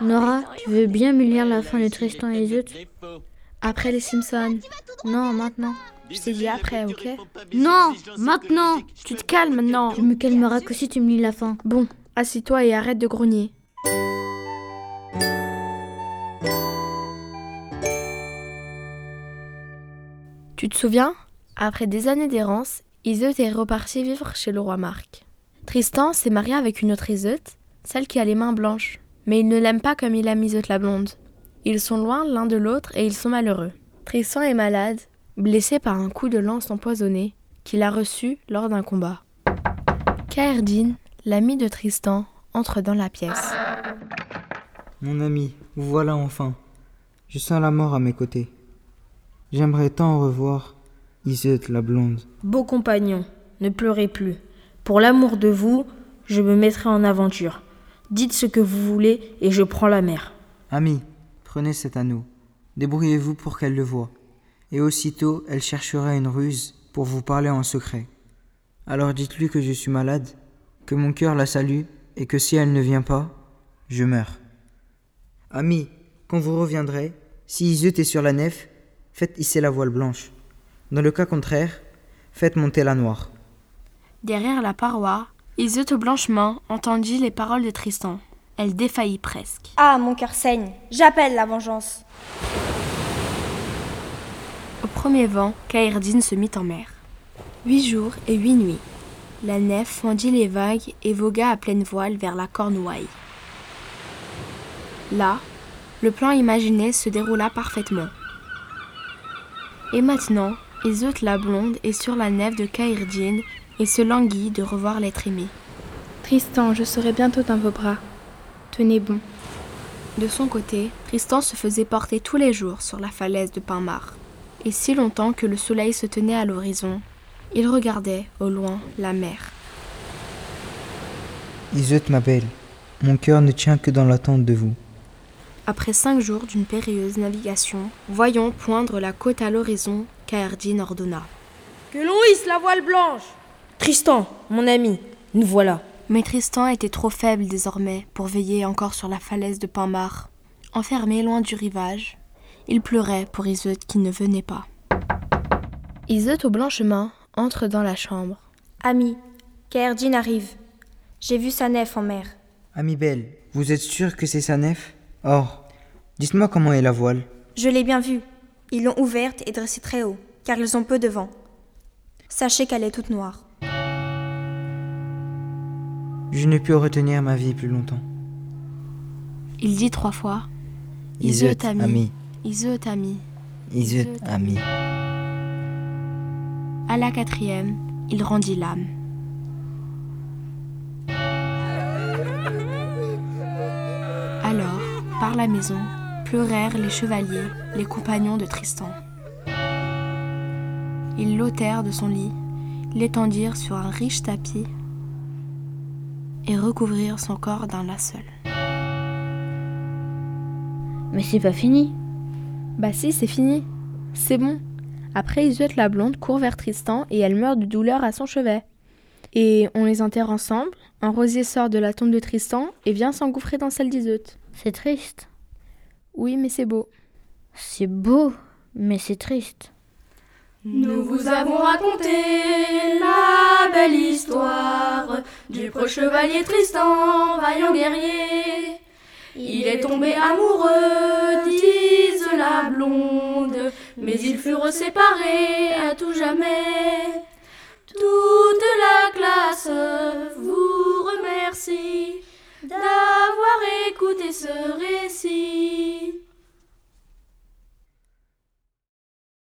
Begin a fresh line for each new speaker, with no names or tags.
Nora, tu veux bien me lire la fin de Tristan et Iseut
Après les Simpsons.
Non, maintenant.
Je t'ai dit après, ok
Non, maintenant
Tu te calmes maintenant.
Je me calmerai que si tu me lis la fin.
Bon, assis-toi et arrête de grogner. Tu te souviens? Après des années d'errance, Iseut est reparti vivre chez le roi Marc. Tristan s'est marié avec une autre Iseut, celle qui a les mains blanches. Mais il ne l'aime pas comme il aime Iseut la blonde. Ils sont loin l'un de l'autre et ils sont malheureux. Tristan est malade, blessé par un coup de lance empoisonné qu'il a reçu lors d'un combat. Kaerdin, l'ami de Tristan, entre dans la pièce.
Mon ami, vous voilà enfin. Je sens la mort à mes côtés. J'aimerais tant revoir Iseut la blonde.
Beau compagnon, ne pleurez plus. Pour l'amour de vous, je me mettrai en aventure. Dites ce que vous voulez et je prends la mer.
Ami, prenez cet anneau. Débrouillez-vous pour qu'elle le voie. Et aussitôt, elle cherchera une ruse pour vous parler en secret. Alors dites-lui que je suis malade, que mon cœur la salue et que si elle ne vient pas, je meurs. Ami, quand vous reviendrez, si Iseut est sur la nef, faites hisser la voile blanche. Dans le cas contraire, faites monter la noire.
Derrière la paroi, Iseut au blanchement entendit les paroles de Tristan. Elle défaillit presque.
Ah, mon cœur saigne. J'appelle la vengeance.
Au premier vent, Kaerdin se mit en mer. Huit jours et huit nuits. La nef fendit les vagues et vogua à pleine voile vers la Cornouaille. Là, le plan imaginé se déroula parfaitement. Et maintenant, Iseut la blonde est sur la nef de Kaerdin et se languit de revoir l'être aimé.
Tristan, je serai bientôt dans vos bras. Tenez bon.
De son côté, Tristan se faisait porter tous les jours sur la falaise de Pinmar. Et si longtemps que le soleil se tenait à l'horizon, il regardait au loin la mer.
Iseut, ma belle, mon cœur ne tient que dans l'attente de vous.
Après cinq jours d'une périlleuse navigation, voyant poindre la côte à l'horizon, Kaerdin ordonna.
Que l'on hisse la voile blanche Tristan, mon ami, nous voilà.
Mais Tristan était trop faible désormais pour veiller encore sur la falaise de Pinmar. Enfermé loin du rivage, il pleurait pour Iseut qui ne venait pas. Iseut au blanchement entre dans la chambre.
Ami, Kaerdin arrive. J'ai vu sa nef en mer.
Ami belle, vous êtes sûr que c'est sa nef? Or, dites-moi comment est la voile.
Je l'ai bien vue. Ils l'ont ouverte et dressée très haut, car ils ont peu de vent. Sachez qu'elle est toute noire.
Je ne peux retenir ma vie plus longtemps.
Il dit trois fois
Iseut,
ami.
ami.
Iseut ami.
Iseut, ami.
À la quatrième, il rendit l'âme. Alors, par la maison, pleurèrent les chevaliers, les compagnons de Tristan. Ils l'ôtèrent de son lit, l'étendirent sur un riche tapis et recouvrirent son corps d'un linceul.
Mais c'est pas fini.
Bah si, c'est fini. C'est bon. Après, Iseut la blonde court vers Tristan et elle meurt de douleur à son chevet. Et on les enterre ensemble. Un rosier sort de la tombe de Tristan et vient s'engouffrer dans celle d'Iseut.
C'est triste.
Oui, mais c'est beau.
C'est beau, mais c'est triste.
Nous vous avons raconté la belle histoire du preux chevalier Tristan, vaillant guerrier. Il est tombé amoureux d'Ise la blonde, mais ils furent séparés à tout jamais. Toute la classe vous remercie d'avoir écouté ce récit.